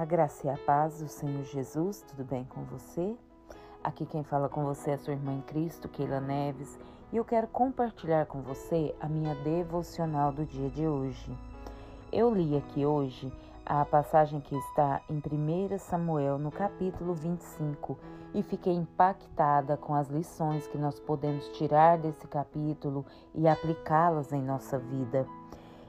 A graça e a paz do Senhor Jesus, tudo bem com você? Aqui quem fala com você é sua irmã em Cristo, Keila Neves, e eu quero compartilhar com você a minha devocional do dia de hoje. Eu li aqui hoje a passagem que está em 1 Samuel, no capítulo 25, e fiquei impactada com as lições que nós podemos tirar desse capítulo e aplicá-las em nossa vida.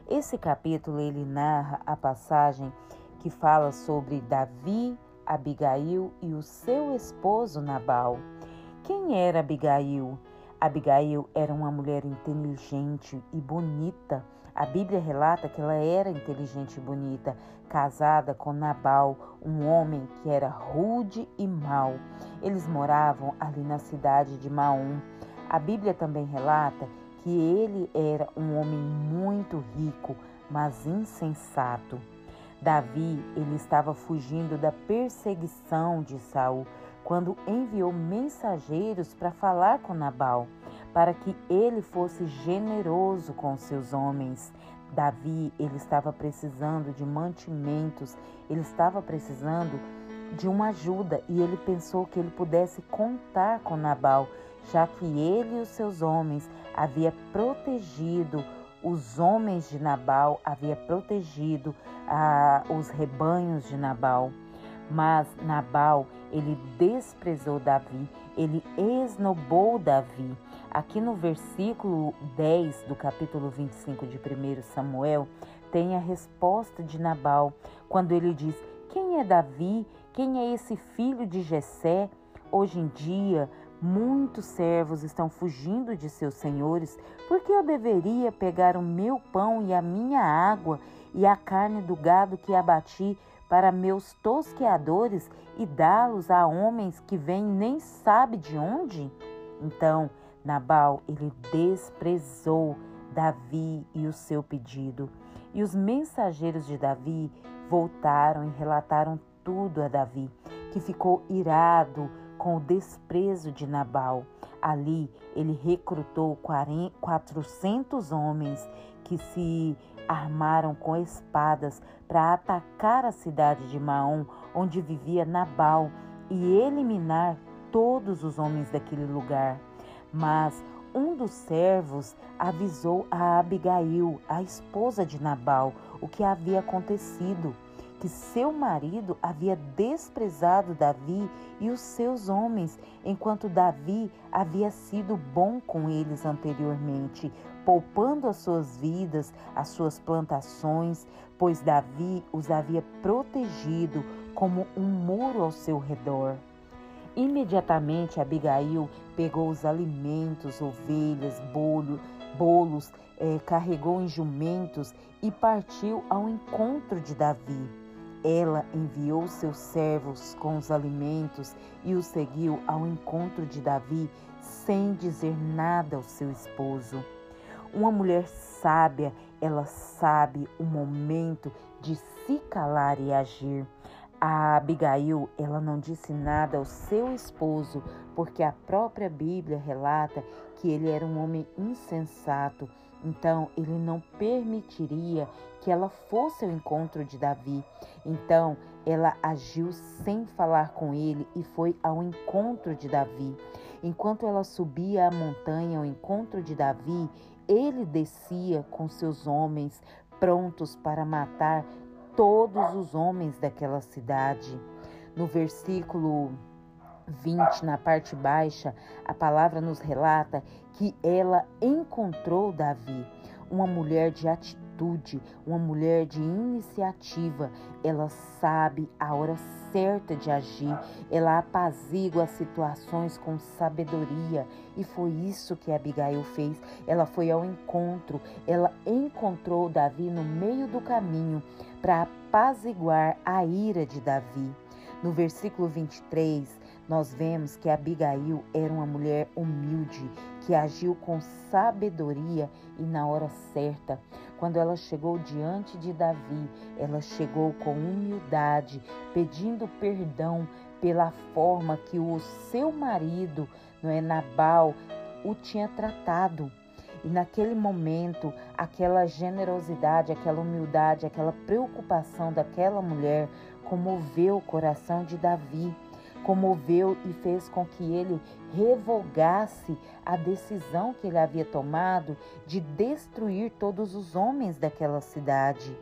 Esse capítulo ele narra a passagem que fala sobre Davi, Abigail e o seu esposo Nabal. Quem era Abigail? Abigail era uma mulher inteligente e bonita. A Bíblia relata que ela era inteligente e bonita, casada com Nabal, um homem que era rude e mau. Eles moravam ali na cidade de Maom. A Bíblia também relata que ele era um homem muito rico, mas insensato. Davi, ele estava fugindo da perseguição de Saul quando enviou mensageiros para falar com Nabal, para que ele fosse generoso com seus homens. Davi, ele estava precisando de mantimentos, ele estava precisando de uma ajuda e ele pensou que ele pudesse contar com Nabal, já que ele e os seus homens havia protegido os homens de Nabal, havia protegido ah, os rebanhos de Nabal. Mas Nabal, ele desprezou Davi, ele esnobou Davi. Aqui no versículo 10 do capítulo 25 de 1 Samuel, tem a resposta de Nabal, quando ele diz: Quem é Davi? Quem é esse filho de Jessé? Hoje em dia, Muitos servos estão fugindo de seus senhores, porque eu deveria pegar o meu pão e a minha água e a carne do gado que abati para meus tosqueadores e dá-los a homens que vêm nem sabe de onde? Então, Nabal, ele desprezou Davi e o seu pedido. E os mensageiros de Davi voltaram e relataram tudo a Davi, que ficou irado com o desprezo de Nabal. Ali ele recrutou 400 homens que se armaram com espadas para atacar a cidade de Maom, onde vivia Nabal, e eliminar todos os homens daquele lugar. Mas um dos servos avisou a Abigail, a esposa de Nabal, o que havia acontecido que seu marido havia desprezado Davi e os seus homens, enquanto Davi havia sido bom com eles anteriormente, poupando as suas vidas, as suas plantações, pois Davi os havia protegido como um muro ao seu redor. Imediatamente Abigail pegou os alimentos, ovelhas, bolho, bolos, eh, carregou em jumentos e partiu ao encontro de Davi. Ela enviou seus servos com os alimentos e os seguiu ao encontro de Davi sem dizer nada ao seu esposo. Uma mulher sábia, ela sabe o momento de se calar e agir. A Abigail, ela não disse nada ao seu esposo, porque a própria Bíblia relata que ele era um homem insensato. Então, ele não permitiria que ela fosse ao encontro de Davi. Então, ela agiu sem falar com ele e foi ao encontro de Davi. Enquanto ela subia a montanha ao encontro de Davi, ele descia com seus homens prontos para matar todos os homens daquela cidade. No versículo 20, na parte baixa, a palavra nos relata que ela encontrou Davi, uma mulher de atitude, uma mulher de iniciativa. Ela sabe a hora certa de agir, ela apazigua as situações com sabedoria. E foi isso que Abigail fez. Ela foi ao encontro, ela encontrou Davi no meio do caminho para apaziguar a ira de Davi. No versículo 23, nós vemos que Abigail era uma mulher humilde, que agiu com sabedoria e na hora certa. Quando ela chegou diante de Davi, ela chegou com humildade, pedindo perdão pela forma que o seu marido, não é Nabal, o tinha tratado. E naquele momento, aquela generosidade, aquela humildade, aquela preocupação daquela mulher comoveu o coração de Davi, comoveu e fez com que ele revogasse a decisão que ele havia tomado de destruir todos os homens daquela cidade.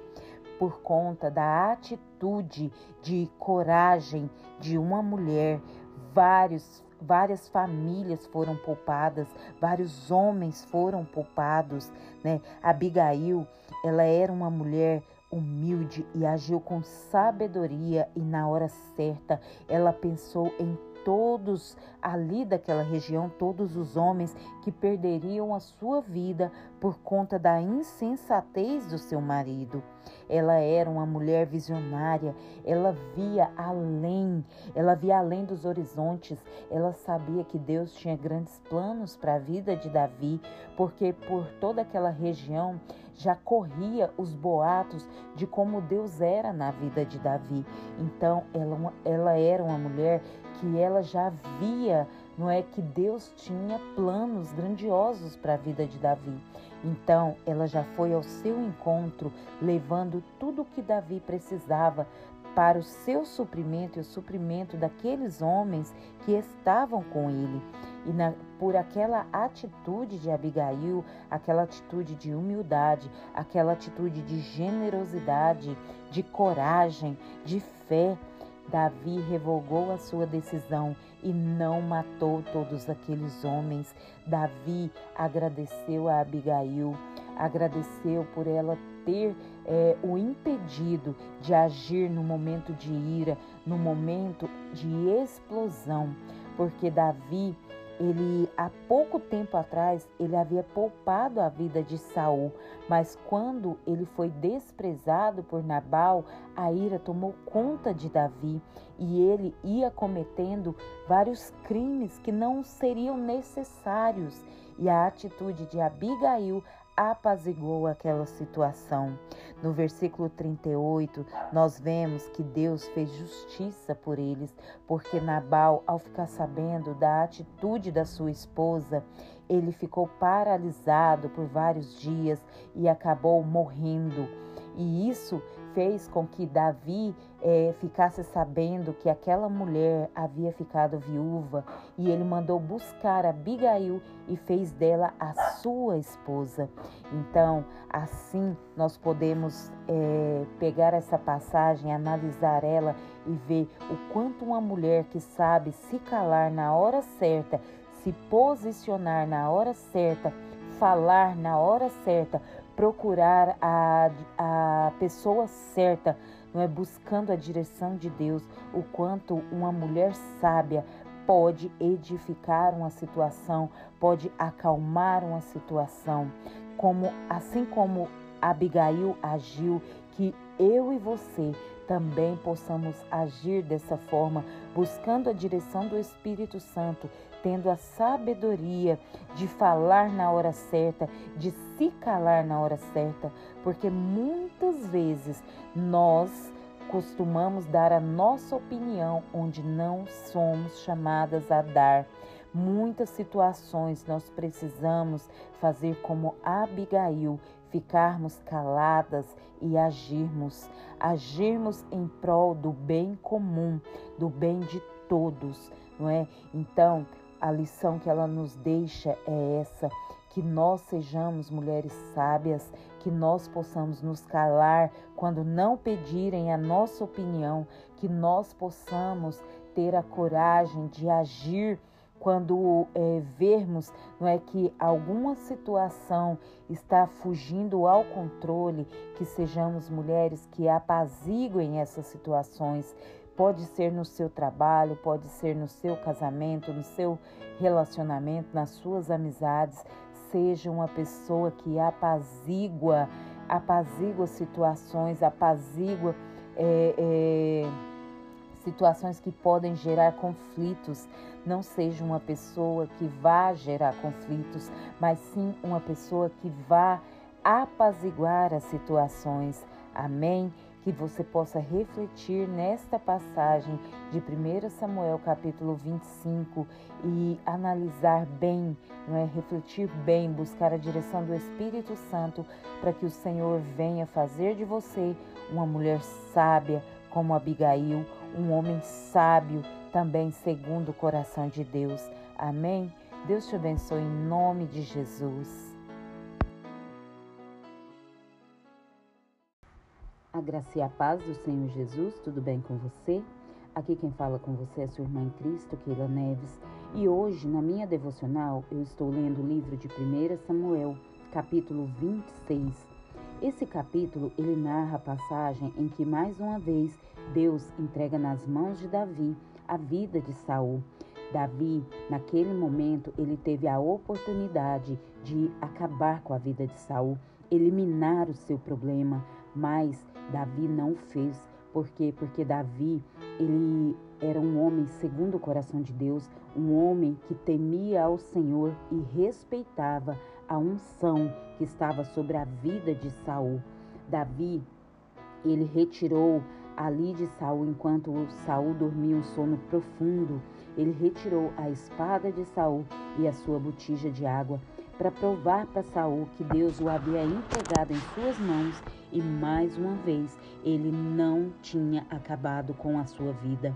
Por conta da atitude de coragem de uma mulher, vários várias famílias foram poupadas, vários homens foram poupados, né? Abigail, ela era uma mulher humilde e agiu com sabedoria e na hora certa. Ela pensou em todos ali daquela região, todos os homens que perderiam a sua vida por conta da insensatez do seu marido. Ela era uma mulher visionária, ela via além, ela via além dos horizontes, ela sabia que Deus tinha grandes planos para a vida de Davi, porque por toda aquela região já corria os boatos de como Deus era na vida de Davi. Então, ela, ela era uma mulher que ela já via, não é que Deus tinha planos grandiosos para a vida de Davi. Então, ela já foi ao seu encontro, levando tudo o que Davi precisava para o seu suprimento e o suprimento daqueles homens que estavam com ele. E na, por aquela atitude de Abigail, aquela atitude de humildade, aquela atitude de generosidade, de coragem, de fé, Davi revogou a sua decisão e não matou todos aqueles homens. Davi agradeceu a Abigail, agradeceu por ela ter é, o impedido de agir no momento de ira, no momento de explosão, porque Davi ele há pouco tempo atrás ele havia poupado a vida de Saul, mas quando ele foi desprezado por Nabal, a ira tomou conta de Davi e ele ia cometendo vários crimes que não seriam necessários. E a atitude de Abigail apaziguou aquela situação. No versículo 38, nós vemos que Deus fez justiça por eles, porque Nabal, ao ficar sabendo da atitude da sua esposa, ele ficou paralisado por vários dias e acabou morrendo. E isso fez com que Davi é, ficasse sabendo que aquela mulher havia ficado viúva e ele mandou buscar Abigail e fez dela a sua esposa. Então, assim nós podemos é, pegar essa passagem, analisar ela e ver o quanto uma mulher que sabe se calar na hora certa, se posicionar na hora certa, falar na hora certa, procurar a, a pessoa certa, não é? Buscando a direção de Deus, o quanto uma mulher sábia pode edificar uma situação, pode acalmar uma situação, como assim como Abigail agiu, que eu e você também possamos agir dessa forma, buscando a direção do Espírito Santo, tendo a sabedoria de falar na hora certa, de se calar na hora certa, porque muitas vezes nós costumamos dar a nossa opinião onde não somos chamadas a dar. Muitas situações nós precisamos fazer como Abigail, ficarmos caladas e agirmos, agirmos em prol do bem comum, do bem de todos, não é? Então, a lição que ela nos deixa é essa: que nós sejamos mulheres sábias, que nós possamos nos calar quando não pedirem a nossa opinião, que nós possamos ter a coragem de agir quando é, vermos não é que alguma situação está fugindo ao controle, que sejamos mulheres que apaziguem essas situações, Pode ser no seu trabalho, pode ser no seu casamento, no seu relacionamento, nas suas amizades. Seja uma pessoa que apazigua, apazigua situações, apazigua é, é, situações que podem gerar conflitos. Não seja uma pessoa que vá gerar conflitos, mas sim uma pessoa que vá apaziguar as situações. Amém? que você possa refletir nesta passagem de 1 Samuel capítulo 25 e analisar bem, não é refletir bem, buscar a direção do Espírito Santo para que o Senhor venha fazer de você uma mulher sábia como Abigail, um homem sábio também segundo o coração de Deus. Amém. Deus te abençoe em nome de Jesus. A graça e a paz do Senhor Jesus, tudo bem com você? Aqui quem fala com você é sua irmã em Cristo, Keila Neves, e hoje, na minha devocional, eu estou lendo o livro de 1 Samuel, capítulo 26. Esse capítulo, ele narra a passagem em que mais uma vez Deus entrega nas mãos de Davi a vida de Saul. Davi, naquele momento, ele teve a oportunidade de acabar com a vida de Saul, eliminar o seu problema, mas Davi não fez. Por quê? Porque Davi, ele era um homem segundo o coração de Deus, um homem que temia ao Senhor e respeitava a unção que estava sobre a vida de Saul. Davi, ele retirou ali de Saul enquanto Saul dormia um sono profundo. Ele retirou a espada de Saul e a sua botija de água para provar para Saul que Deus o havia entregado em suas mãos e mais uma vez ele não tinha acabado com a sua vida.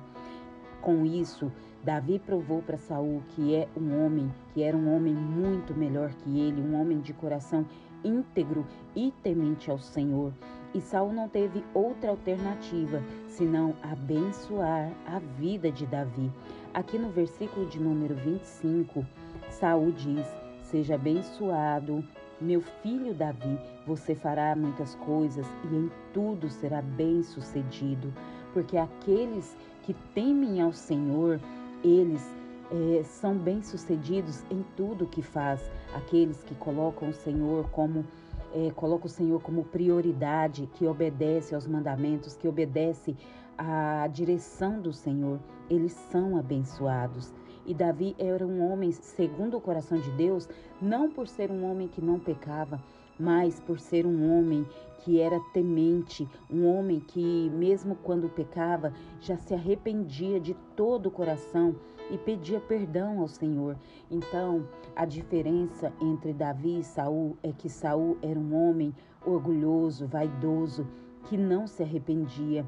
Com isso, Davi provou para Saul que é um homem, que era um homem muito melhor que ele, um homem de coração íntegro e temente ao Senhor. E Saul não teve outra alternativa senão abençoar a vida de Davi. Aqui no versículo de número 25, Saul diz: Seja abençoado, meu filho Davi, você fará muitas coisas e em tudo será bem-sucedido, porque aqueles que temem ao Senhor, eles é, são bem-sucedidos em tudo que faz. Aqueles que colocam o Senhor como é, coloca o Senhor como prioridade, que obedece aos mandamentos, que obedece à direção do Senhor, eles são abençoados. E Davi era um homem segundo o coração de Deus, não por ser um homem que não pecava, mas por ser um homem que era temente, um homem que, mesmo quando pecava, já se arrependia de todo o coração e pedia perdão ao Senhor. Então, a diferença entre Davi e Saul é que Saul era um homem orgulhoso, vaidoso, que não se arrependia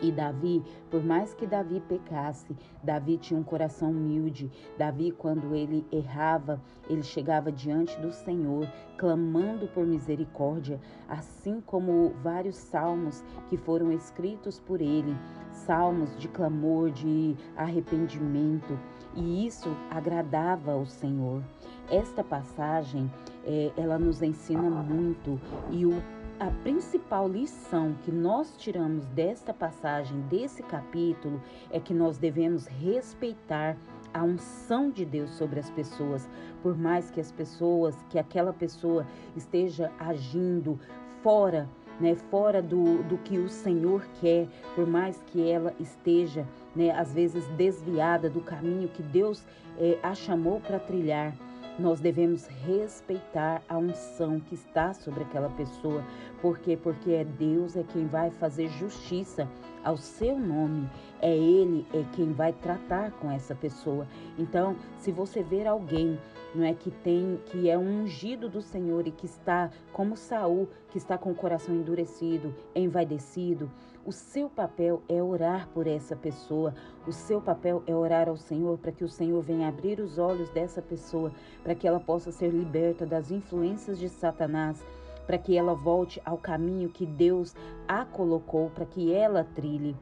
e Davi, por mais que Davi pecasse, Davi tinha um coração humilde. Davi, quando ele errava, ele chegava diante do Senhor, clamando por misericórdia, assim como vários salmos que foram escritos por ele, salmos de clamor, de arrependimento, e isso agradava ao Senhor. Esta passagem, é, ela nos ensina muito e o a principal lição que nós tiramos desta passagem, desse capítulo, é que nós devemos respeitar a unção de Deus sobre as pessoas, por mais que as pessoas, que aquela pessoa esteja agindo fora, né, fora do, do que o Senhor quer, por mais que ela esteja, né, às vezes desviada do caminho que Deus é, a chamou para trilhar nós devemos respeitar a unção que está sobre aquela pessoa. Por quê? Porque é Deus é quem vai fazer justiça ao seu nome. É Ele é quem vai tratar com essa pessoa. Então, se você ver alguém não é que tem que é um ungido do Senhor e que está como Saul, que está com o coração endurecido, envaidecido, o seu papel é orar por essa pessoa. O seu papel é orar ao Senhor para que o Senhor venha abrir os olhos dessa pessoa, para que ela possa ser liberta das influências de Satanás, para que ela volte ao caminho que Deus a colocou, para que ela trilhe.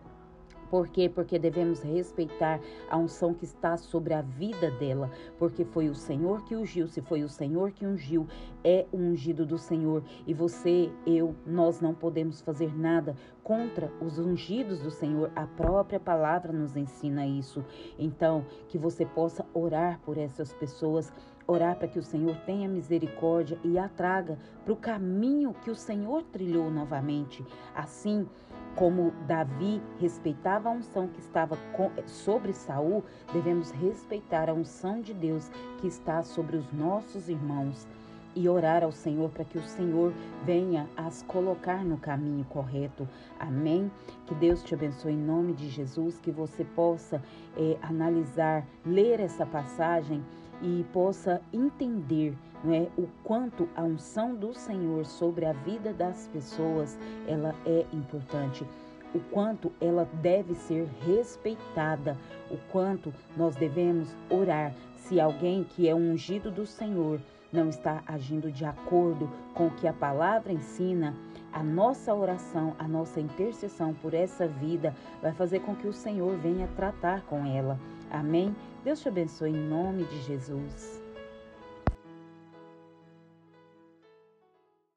Por quê? Porque devemos respeitar a unção que está sobre a vida dela, porque foi o Senhor que ungiu. Se foi o Senhor que ungiu, é o ungido do Senhor. E você, eu, nós não podemos fazer nada contra os ungidos do Senhor. A própria palavra nos ensina isso. Então, que você possa orar por essas pessoas, orar para que o Senhor tenha misericórdia e a traga para o caminho que o Senhor trilhou novamente. Assim, como Davi respeitava a unção que estava sobre Saul, devemos respeitar a unção de Deus que está sobre os nossos irmãos. e orar ao Senhor para que o Senhor venha as colocar no caminho correto. Amém? Que Deus te abençoe em nome de Jesus, que você possa é, analisar, ler essa passagem e possa entender não é, o quanto a unção do Senhor sobre a vida das pessoas ela é importante o quanto ela deve ser respeitada, o quanto nós devemos orar se alguém que é ungido do Senhor não está agindo de acordo com o que a palavra ensina, a nossa oração, a nossa intercessão por essa vida vai fazer com que o Senhor venha tratar com ela. Amém? Deus te abençoe em nome de Jesus.